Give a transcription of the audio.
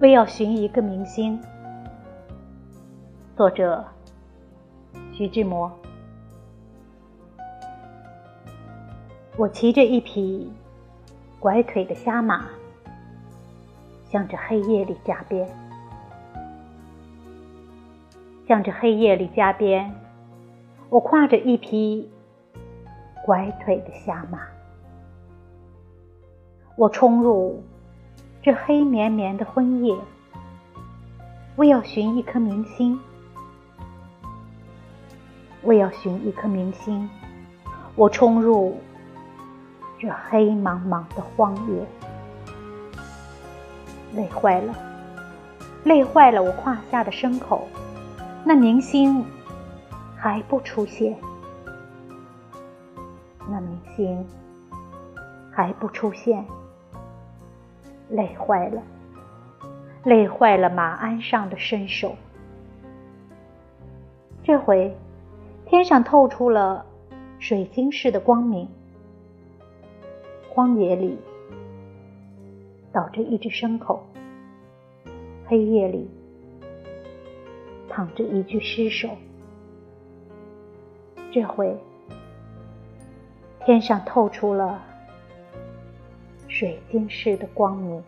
为要寻一个明星。作者：徐志摩。我骑着一匹拐腿的瞎马，向着黑夜里加鞭，向着黑夜里加鞭。我跨着一匹拐腿的瞎马，我冲入这黑绵绵的昏夜，为要寻一颗明星，为要寻一颗明星。我冲入这黑茫茫的荒野，累坏了，累坏了我胯下的牲口。那明星。还不出现，那明星还不出现，累坏了，累坏了马鞍上的身手。这回天上透出了水晶似的光明，荒野里倒着一只牲口，黑夜里躺着一具尸首。这回，天上透出了水晶似的光明。